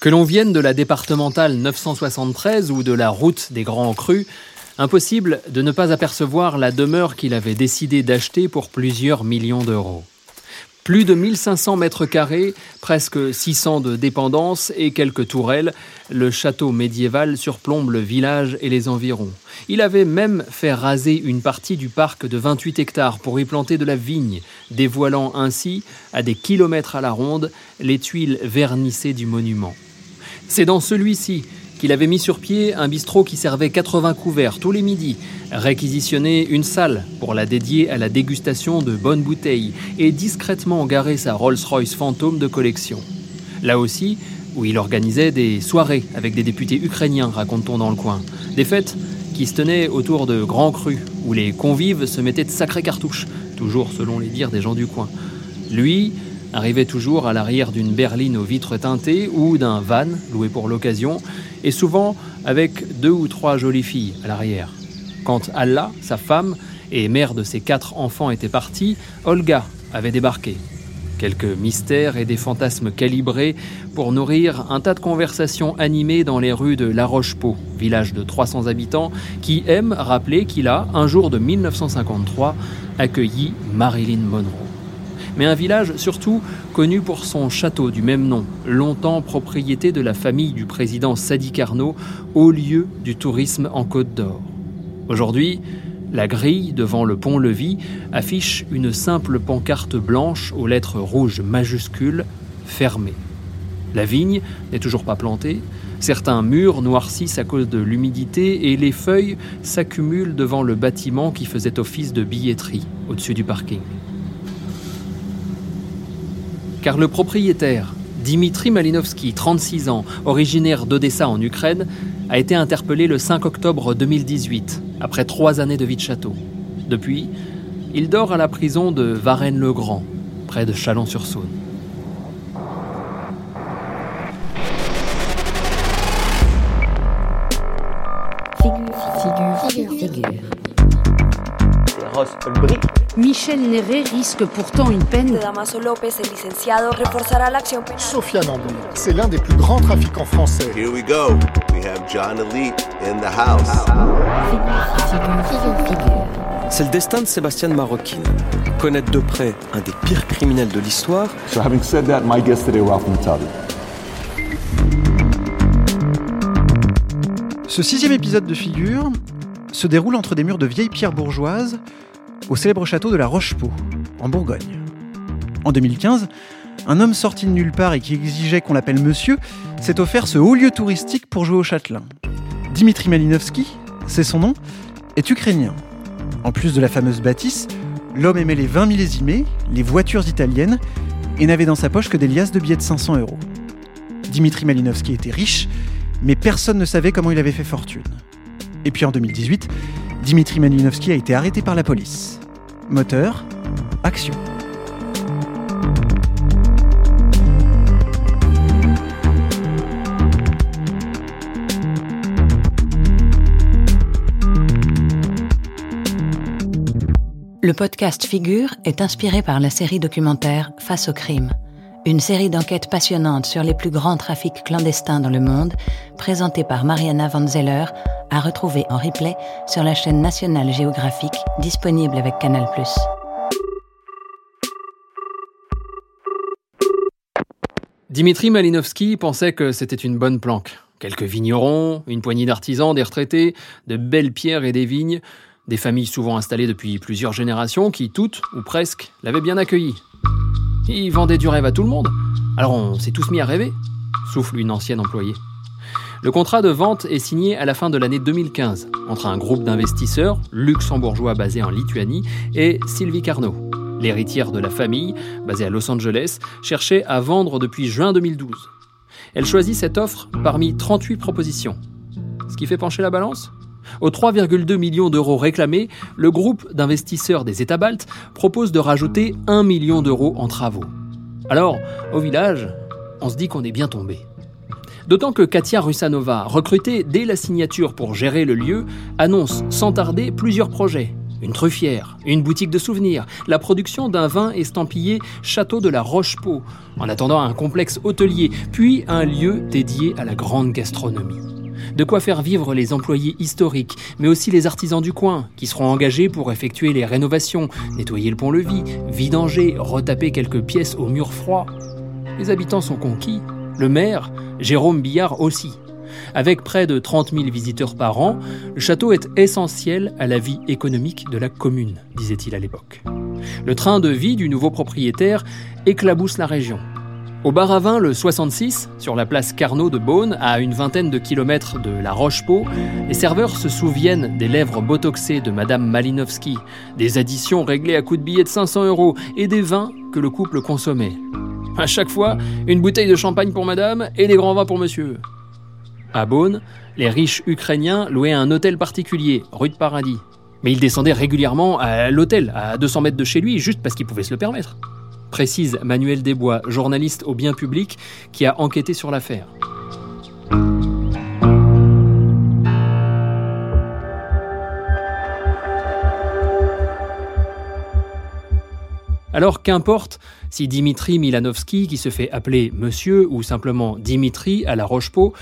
Que l'on vienne de la départementale 973 ou de la route des Grands Crus, impossible de ne pas apercevoir la demeure qu'il avait décidé d'acheter pour plusieurs millions d'euros. Plus de 1500 mètres carrés, presque 600 de dépendances et quelques tourelles, le château médiéval surplombe le village et les environs. Il avait même fait raser une partie du parc de 28 hectares pour y planter de la vigne, dévoilant ainsi, à des kilomètres à la ronde, les tuiles vernissées du monument. C'est dans celui-ci qu'il avait mis sur pied un bistrot qui servait 80 couverts tous les midis, réquisitionné une salle pour la dédier à la dégustation de bonnes bouteilles et discrètement garé sa Rolls-Royce fantôme de collection. Là aussi, où il organisait des soirées avec des députés ukrainiens, raconte-t-on dans le coin. Des fêtes qui se tenaient autour de grands crus, où les convives se mettaient de sacrées cartouches, toujours selon les dires des gens du coin. Lui, arrivait toujours à l'arrière d'une berline aux vitres teintées ou d'un van loué pour l'occasion, et souvent avec deux ou trois jolies filles à l'arrière. Quand Allah, sa femme et mère de ses quatre enfants étaient partis, Olga avait débarqué. Quelques mystères et des fantasmes calibrés pour nourrir un tas de conversations animées dans les rues de La Roche-Pau, village de 300 habitants, qui aime rappeler qu'il a, un jour de 1953, accueilli Marilyn Monroe mais un village surtout connu pour son château du même nom, longtemps propriété de la famille du président Sadi Carnot, haut lieu du tourisme en Côte d'Or. Aujourd'hui, la grille devant le pont-levis affiche une simple pancarte blanche aux lettres rouges majuscules fermée. La vigne n'est toujours pas plantée, certains murs noircissent à cause de l'humidité et les feuilles s'accumulent devant le bâtiment qui faisait office de billetterie au-dessus du parking car le propriétaire, Dimitri Malinovski, 36 ans, originaire d'Odessa en Ukraine, a été interpellé le 5 octobre 2018, après trois années de vie de château. Depuis, il dort à la prison de Varennes-le-Grand, près de Chalon-sur-Saône. Figure, figure, figure. Ross Michel Néret risque pourtant une peine. Damaso Lopez, el licenciado, reforzará l'action pénale. Sofiane Ambon, c'est l'un des plus grands trafiquants français. Here we go. We have John Elite in the house. C'est le destin de Sébastien Maroquin. Connaître de près un des pires criminels de l'histoire. So having said that, my guest today, Ralph Ce sixième épisode de Figure se déroule entre des murs de vieilles pierres bourgeoises au célèbre château de la Rochepot, en Bourgogne. En 2015, un homme sorti de nulle part et qui exigeait qu'on l'appelle monsieur s'est offert ce haut lieu touristique pour jouer au châtelain. Dimitri Malinovski, c'est son nom, est ukrainien. En plus de la fameuse bâtisse, l'homme aimait les vins millésimés, les voitures italiennes et n'avait dans sa poche que des liasses de billets de 500 euros. Dimitri Malinovski était riche, mais personne ne savait comment il avait fait fortune. Et puis en 2018, Dimitri Malinovski a été arrêté par la police. Moteur, action. Le podcast Figure est inspiré par la série documentaire Face au crime, une série d'enquêtes passionnantes sur les plus grands trafics clandestins dans le monde, présentée par Mariana Van Zeller à retrouver en replay sur la chaîne nationale géographique disponible avec Canal+. Dimitri Malinovski pensait que c'était une bonne planque. Quelques vignerons, une poignée d'artisans, des retraités, de belles pierres et des vignes, des familles souvent installées depuis plusieurs générations qui, toutes ou presque, l'avaient bien accueilli. Il vendait du rêve à tout le monde. Alors on s'est tous mis à rêver, souffle une ancienne employée. Le contrat de vente est signé à la fin de l'année 2015 entre un groupe d'investisseurs luxembourgeois basé en Lituanie et Sylvie Carnot. L'héritière de la famille, basée à Los Angeles, cherchait à vendre depuis juin 2012. Elle choisit cette offre parmi 38 propositions. Ce qui fait pencher la balance? Aux 3,2 millions d'euros réclamés, le groupe d'investisseurs des États baltes propose de rajouter 1 million d'euros en travaux. Alors, au village, on se dit qu'on est bien tombé. D'autant que Katia Rusanova, recrutée dès la signature pour gérer le lieu, annonce sans tarder plusieurs projets une truffière, une boutique de souvenirs, la production d'un vin estampillé Château de la Roche-Pau, en attendant un complexe hôtelier, puis un lieu dédié à la grande gastronomie. De quoi faire vivre les employés historiques, mais aussi les artisans du coin, qui seront engagés pour effectuer les rénovations, nettoyer le pont-levis, vidanger, retaper quelques pièces au mur froid. Les habitants sont conquis, le maire, Jérôme Billard aussi. Avec près de 30 000 visiteurs par an, le château est essentiel à la vie économique de la commune, disait-il à l'époque. Le train de vie du nouveau propriétaire éclabousse la région. Au bar vin, le 66, sur la place Carnot de Beaune, à une vingtaine de kilomètres de La Roche-Pau, les serveurs se souviennent des lèvres botoxées de Madame Malinowski, des additions réglées à coups de billets de 500 euros et des vins que le couple consommait. À chaque fois, une bouteille de champagne pour Madame et des grands vins pour Monsieur. À Beaune, les riches ukrainiens louaient un hôtel particulier, rue de Paradis. Mais ils descendaient régulièrement à l'hôtel, à 200 mètres de chez lui, juste parce qu'ils pouvaient se le permettre. Précise Manuel Desbois, journaliste au bien public, qui a enquêté sur l'affaire. Alors qu'importe si Dimitri Milanovski, qui se fait appeler monsieur ou simplement Dimitri à la Roche-Pau,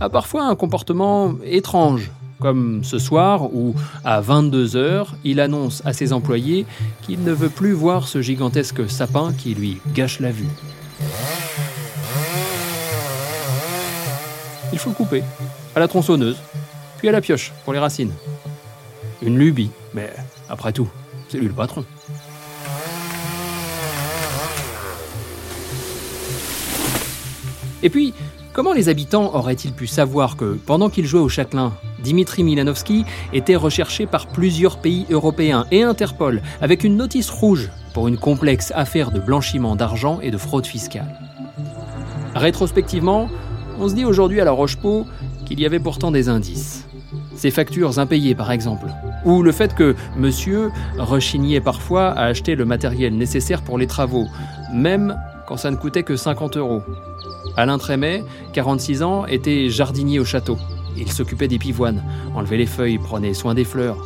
a parfois un comportement étrange, comme ce soir où, à 22h, il annonce à ses employés qu'il ne veut plus voir ce gigantesque sapin qui lui gâche la vue. Il faut le couper, à la tronçonneuse, puis à la pioche pour les racines. Une lubie, mais après tout, c'est lui le patron. Et puis, comment les habitants auraient-ils pu savoir que, pendant qu'ils jouaient au châtelain, Dimitri Milanovski était recherché par plusieurs pays européens et Interpol avec une notice rouge pour une complexe affaire de blanchiment d'argent et de fraude fiscale? Rétrospectivement, on se dit aujourd'hui à la Roche-Pau qu'il y avait pourtant des indices. Ces factures impayées, par exemple, ou le fait que monsieur rechignait parfois à acheter le matériel nécessaire pour les travaux, même quand ça ne coûtait que 50 euros. Alain Trémet, 46 ans, était jardinier au château. Il s'occupait des pivoines, enlevait les feuilles, prenait soin des fleurs.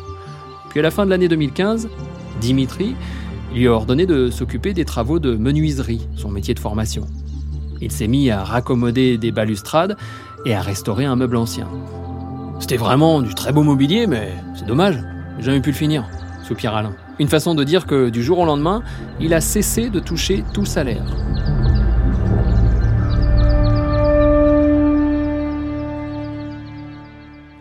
Puis à la fin de l'année 2015, Dimitri lui a ordonné de s'occuper des travaux de menuiserie, son métier de formation. Il s'est mis à raccommoder des balustrades et à restaurer un meuble ancien. C'était vraiment du très beau mobilier, mais c'est dommage, j'ai jamais pu le finir, soupire Alain. Une façon de dire que du jour au lendemain, il a cessé de toucher tout salaire.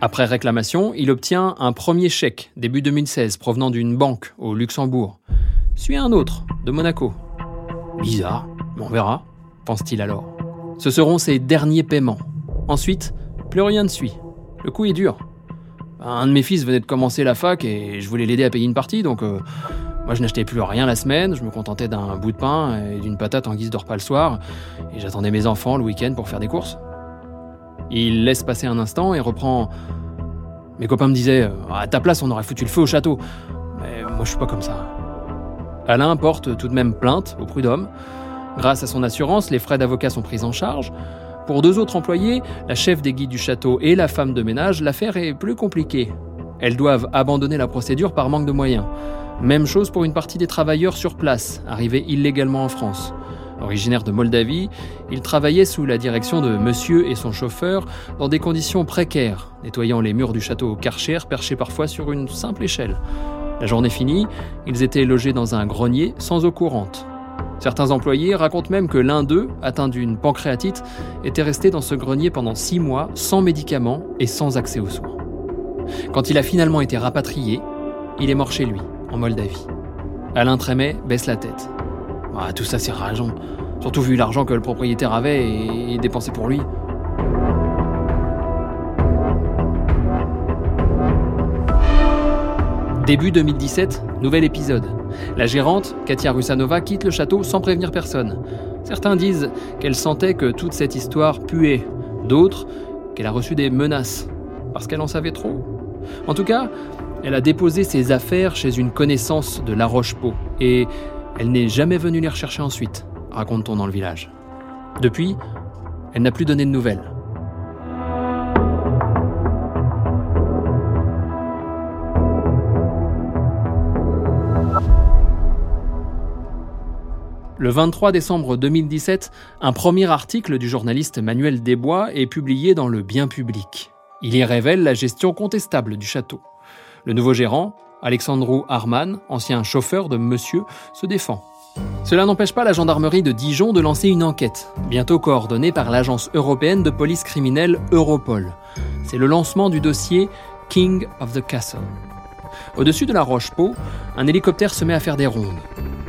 Après réclamation, il obtient un premier chèque début 2016 provenant d'une banque au Luxembourg. Suit un autre de Monaco. Bizarre, mais on verra, pense-t-il alors. Ce seront ses derniers paiements. Ensuite, plus rien ne suit. Le coup est dur. Un de mes fils venait de commencer la fac et je voulais l'aider à payer une partie, donc euh, moi je n'achetais plus rien la semaine, je me contentais d'un bout de pain et d'une patate en guise de repas le soir, et j'attendais mes enfants le week-end pour faire des courses. Il laisse passer un instant et reprend. Mes copains me disaient euh, À ta place, on aurait foutu le feu au château. Mais moi, je suis pas comme ça. Alain porte tout de même plainte au prud'homme. Grâce à son assurance, les frais d'avocat sont pris en charge. Pour deux autres employés, la chef des guides du château et la femme de ménage, l'affaire est plus compliquée. Elles doivent abandonner la procédure par manque de moyens. Même chose pour une partie des travailleurs sur place, arrivés illégalement en France. Originaire de Moldavie, il travaillait sous la direction de monsieur et son chauffeur dans des conditions précaires, nettoyant les murs du château Karcher perchés parfois sur une simple échelle. La journée finie, ils étaient logés dans un grenier sans eau courante. Certains employés racontent même que l'un d'eux, atteint d'une pancréatite, était resté dans ce grenier pendant six mois sans médicaments et sans accès aux soins. Quand il a finalement été rapatrié, il est mort chez lui, en Moldavie. Alain Trémet baisse la tête. Ah, tout ça, c'est rageant. Surtout vu l'argent que le propriétaire avait et dépensé pour lui. Début 2017, nouvel épisode. La gérante, Katia Rusanova, quitte le château sans prévenir personne. Certains disent qu'elle sentait que toute cette histoire puait. D'autres, qu'elle a reçu des menaces. Parce qu'elle en savait trop. En tout cas, elle a déposé ses affaires chez une connaissance de La Roche-Pau. Et elle n'est jamais venue les rechercher ensuite, raconte-t-on dans le village. Depuis, elle n'a plus donné de nouvelles. Le 23 décembre 2017, un premier article du journaliste Manuel Desbois est publié dans Le Bien Public. Il y révèle la gestion contestable du château. Le nouveau gérant, Alexandru Arman, ancien chauffeur de Monsieur, se défend. Cela n'empêche pas la gendarmerie de Dijon de lancer une enquête, bientôt coordonnée par l'agence européenne de police criminelle Europol. C'est le lancement du dossier King of the Castle. Au-dessus de la Roche-Pau, un hélicoptère se met à faire des rondes.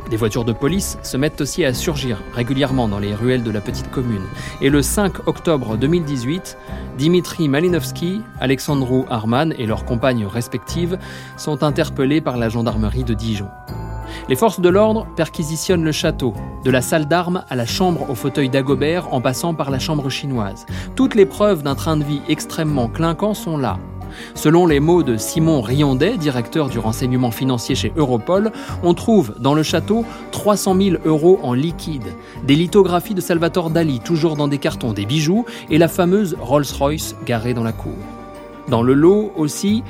Des voitures de police se mettent aussi à surgir régulièrement dans les ruelles de la petite commune. Et le 5 octobre 2018, Dimitri Malinovski, Alexandru Arman et leurs compagnes respectives sont interpellés par la gendarmerie de Dijon. Les forces de l'ordre perquisitionnent le château, de la salle d'armes à la chambre au fauteuil d'Agobert en passant par la chambre chinoise. Toutes les preuves d'un train de vie extrêmement clinquant sont là. Selon les mots de Simon Riondet, directeur du renseignement financier chez Europol, on trouve dans le château 300 000 euros en liquide, des lithographies de Salvatore Dali toujours dans des cartons, des bijoux et la fameuse Rolls-Royce garée dans la cour. Dans le lot aussi,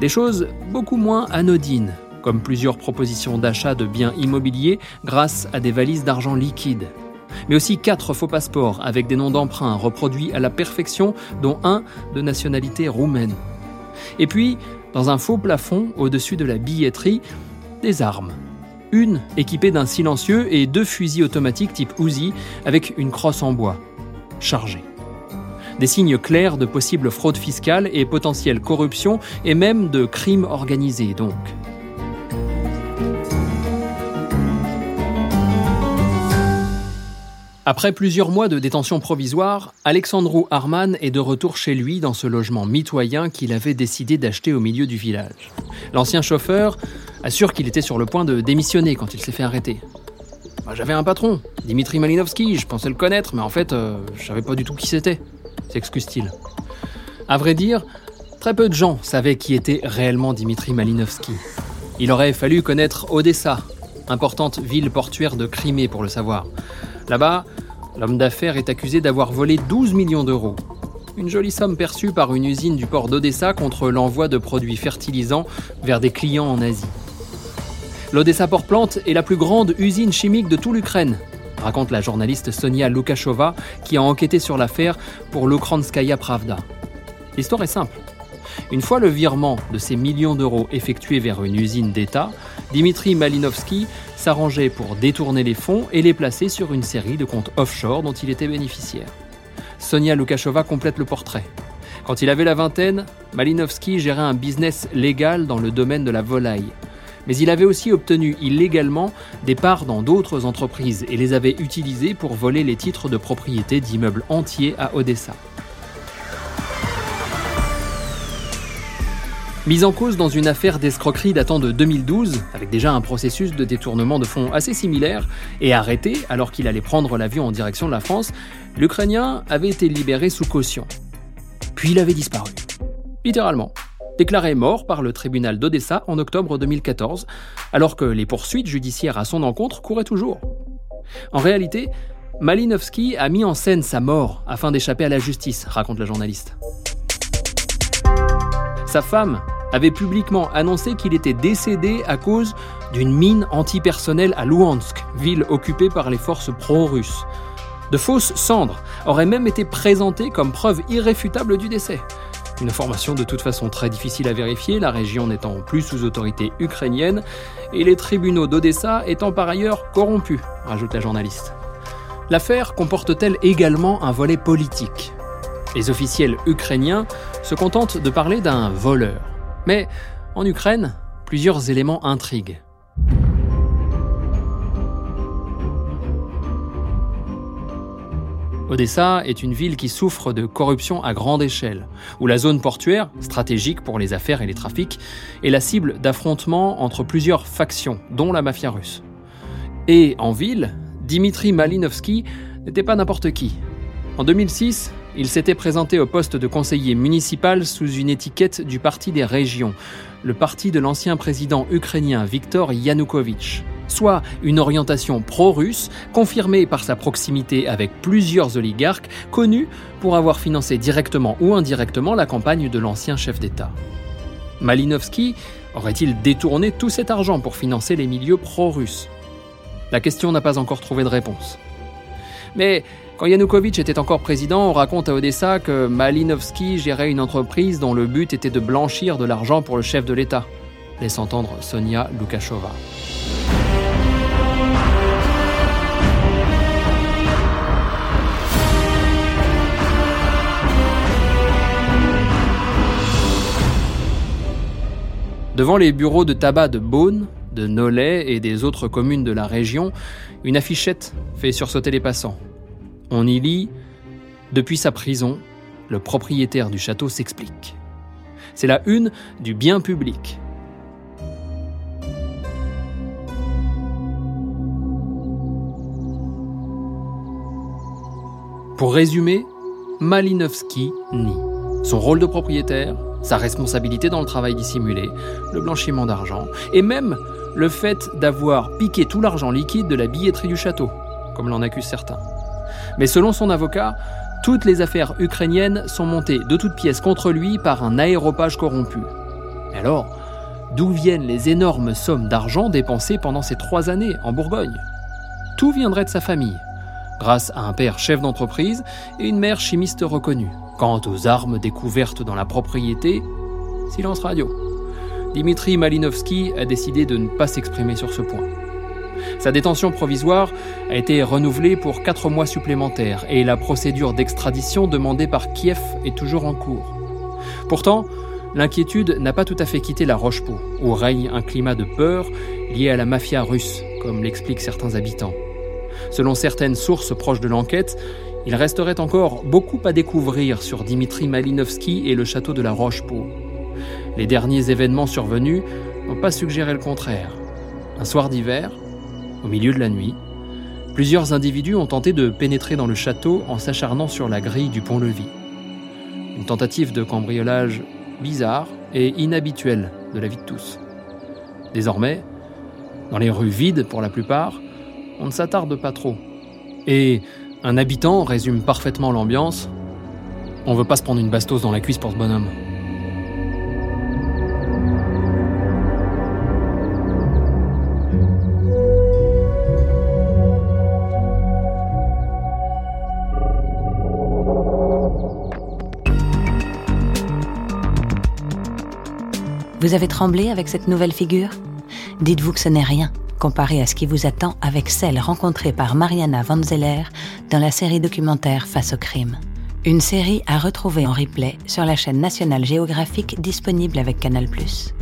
des choses beaucoup moins anodines, comme plusieurs propositions d'achat de biens immobiliers grâce à des valises d'argent liquide mais aussi quatre faux passeports avec des noms d'emprunt reproduits à la perfection, dont un de nationalité roumaine. Et puis, dans un faux plafond, au-dessus de la billetterie, des armes. Une équipée d'un silencieux et deux fusils automatiques type Uzi avec une crosse en bois, chargée. Des signes clairs de possible fraude fiscale et potentielle corruption et même de crimes organisés donc. Après plusieurs mois de détention provisoire, Alexandru Arman est de retour chez lui dans ce logement mitoyen qu'il avait décidé d'acheter au milieu du village. L'ancien chauffeur assure qu'il était sur le point de démissionner quand il s'est fait arrêter. Bah, j'avais un patron, Dimitri Malinovski, je pensais le connaître, mais en fait, euh, je savais pas du tout qui c'était, s'excuse-t-il. À vrai dire, très peu de gens savaient qui était réellement Dimitri Malinovski. Il aurait fallu connaître Odessa, importante ville portuaire de Crimée pour le savoir. Là-bas, l'homme d'affaires est accusé d'avoir volé 12 millions d'euros. Une jolie somme perçue par une usine du port d'Odessa contre l'envoi de produits fertilisants vers des clients en Asie. L'Odessa Port Plante est la plus grande usine chimique de toute l'Ukraine, raconte la journaliste Sonia Lukashova qui a enquêté sur l'affaire pour l'Ukranskaya Pravda. L'histoire est simple. Une fois le virement de ces millions d'euros effectué vers une usine d'État, Dimitri Malinovski s'arrangeait pour détourner les fonds et les placer sur une série de comptes offshore dont il était bénéficiaire. Sonia Lukashova complète le portrait. Quand il avait la vingtaine, Malinovski gérait un business légal dans le domaine de la volaille. Mais il avait aussi obtenu illégalement des parts dans d'autres entreprises et les avait utilisées pour voler les titres de propriété d'immeubles entiers à Odessa. Mise en cause dans une affaire d'escroquerie datant de 2012, avec déjà un processus de détournement de fonds assez similaire, et arrêté alors qu'il allait prendre l'avion en direction de la France, l'Ukrainien avait été libéré sous caution. Puis il avait disparu. Littéralement. Déclaré mort par le tribunal d'Odessa en octobre 2014, alors que les poursuites judiciaires à son encontre couraient toujours. En réalité, Malinowski a mis en scène sa mort afin d'échapper à la justice, raconte la journaliste. Sa femme, avait publiquement annoncé qu'il était décédé à cause d'une mine antipersonnelle à Luhansk, ville occupée par les forces pro-russes. De fausses cendres auraient même été présentées comme preuve irréfutable du décès. Une information de toute façon très difficile à vérifier, la région n'étant plus sous autorité ukrainienne et les tribunaux d'Odessa étant par ailleurs corrompus, rajoute la journaliste. L'affaire comporte-t-elle également un volet politique? Les officiels ukrainiens se contentent de parler d'un voleur. Mais en Ukraine, plusieurs éléments intriguent. Odessa est une ville qui souffre de corruption à grande échelle, où la zone portuaire, stratégique pour les affaires et les trafics, est la cible d'affrontements entre plusieurs factions, dont la mafia russe. Et en ville, Dimitri Malinovski n'était pas n'importe qui. En 2006, il s'était présenté au poste de conseiller municipal sous une étiquette du Parti des régions, le parti de l'ancien président ukrainien Viktor Yanukovych, soit une orientation pro-russe confirmée par sa proximité avec plusieurs oligarques connus pour avoir financé directement ou indirectement la campagne de l'ancien chef d'État. Malinovski aurait-il détourné tout cet argent pour financer les milieux pro-russes? La question n'a pas encore trouvé de réponse. Mais quand Yanukovych était encore président, on raconte à Odessa que Malinovski gérait une entreprise dont le but était de blanchir de l'argent pour le chef de l'État, laisse entendre Sonia Lukashova. Devant les bureaux de tabac de Beaune, de Nolay et des autres communes de la région, une affichette fait sursauter les passants. On y lit Depuis sa prison, le propriétaire du château s'explique. C'est la une du bien public. Pour résumer, Malinowski nie son rôle de propriétaire, sa responsabilité dans le travail dissimulé, le blanchiment d'argent, et même le fait d'avoir piqué tout l'argent liquide de la billetterie du château, comme l'en accusent certains. Mais selon son avocat, toutes les affaires ukrainiennes sont montées de toutes pièces contre lui par un aéropage corrompu. alors, d'où viennent les énormes sommes d'argent dépensées pendant ces trois années en Bourgogne? Tout viendrait de sa famille, grâce à un père chef d'entreprise et une mère chimiste reconnue. Quant aux armes découvertes dans la propriété, silence radio. Dimitri Malinovski a décidé de ne pas s'exprimer sur ce point. Sa détention provisoire a été renouvelée pour quatre mois supplémentaires et la procédure d'extradition demandée par Kiev est toujours en cours. Pourtant, l'inquiétude n'a pas tout à fait quitté la Roche-Pou, où règne un climat de peur lié à la mafia russe, comme l'expliquent certains habitants. Selon certaines sources proches de l'enquête, il resterait encore beaucoup à découvrir sur Dimitri Malinovski et le château de la Roche-Pau. Les derniers événements survenus n'ont pas suggéré le contraire. Un soir d'hiver, au milieu de la nuit, plusieurs individus ont tenté de pénétrer dans le château en s'acharnant sur la grille du pont-levis. Une tentative de cambriolage bizarre et inhabituelle de la vie de tous. Désormais, dans les rues vides pour la plupart, on ne s'attarde pas trop. Et un habitant résume parfaitement l'ambiance. On veut pas se prendre une bastos dans la cuisse pour ce bonhomme. Vous avez tremblé avec cette nouvelle figure? Dites-vous que ce n'est rien comparé à ce qui vous attend avec celle rencontrée par Mariana Van Zeller dans la série documentaire Face au crime. Une série à retrouver en replay sur la chaîne nationale géographique disponible avec Canal ⁇